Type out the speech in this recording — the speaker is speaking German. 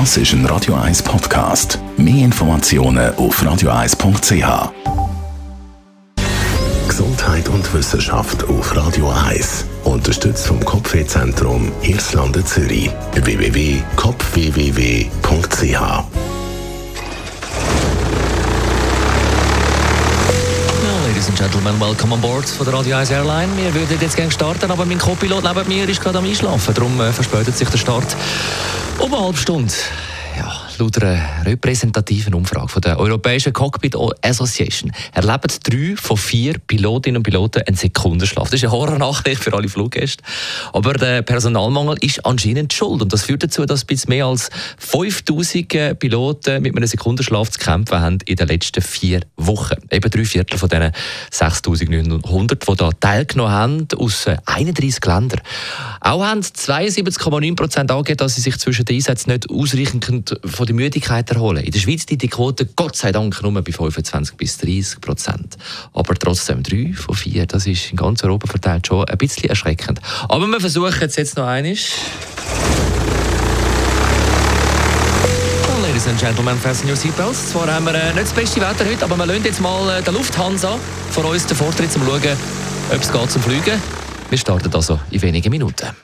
Das ist ein Radio 1 Podcast. Mehr Informationen auf radio1.ch. Gesundheit und Wissenschaft auf Radio 1. Unterstützt vom Kopfwehzentrum Irlande Zürich. www.kopfwww.ch Ladies and Gentlemen, welcome on board von der Radio 1 Airline. Wir würden jetzt gerne starten, aber mein Co-Pilot neben mir ist gerade am Einschlafen. Darum äh, verspätet sich der Start um eine Stunde. Laut einer repräsentativen Umfrage von der Europäischen Cockpit Association erleben drei von vier Pilotinnen und Piloten einen Sekundenschlaf. Das ist eine Horrornachricht für alle Fluggäste. Aber der Personalmangel ist anscheinend schuld. Und das führt dazu, dass bis mehr als 5000 Piloten mit einem Sekundenschlaf zu kämpfen haben in den letzten vier Wochen. Eben drei Viertel von diesen 6900, die da teilgenommen haben, aus 31 Ländern. Auch haben 72,9 Prozent angegeben, dass sie sich zwischen den Einsätzen nicht ausreichend von der Müdigkeit erholen. In der Schweiz liegt die Quote Gott sei Dank nur bei 25 bis 30 Prozent. Aber trotzdem drei von vier, das ist in ganz Europa verteilt schon ein bisschen erschreckend. Aber wir versuchen es jetzt noch einmal. Ladies and Gentlemen, fasten your seatbelts. Zwar haben wir äh, nicht das beste Wetter heute, aber wir lassen jetzt mal äh, der Lufthansa vor uns den Vortritt, um zu schauen, ob es geht zum Fliegen. Wir starten also in wenigen Minuten.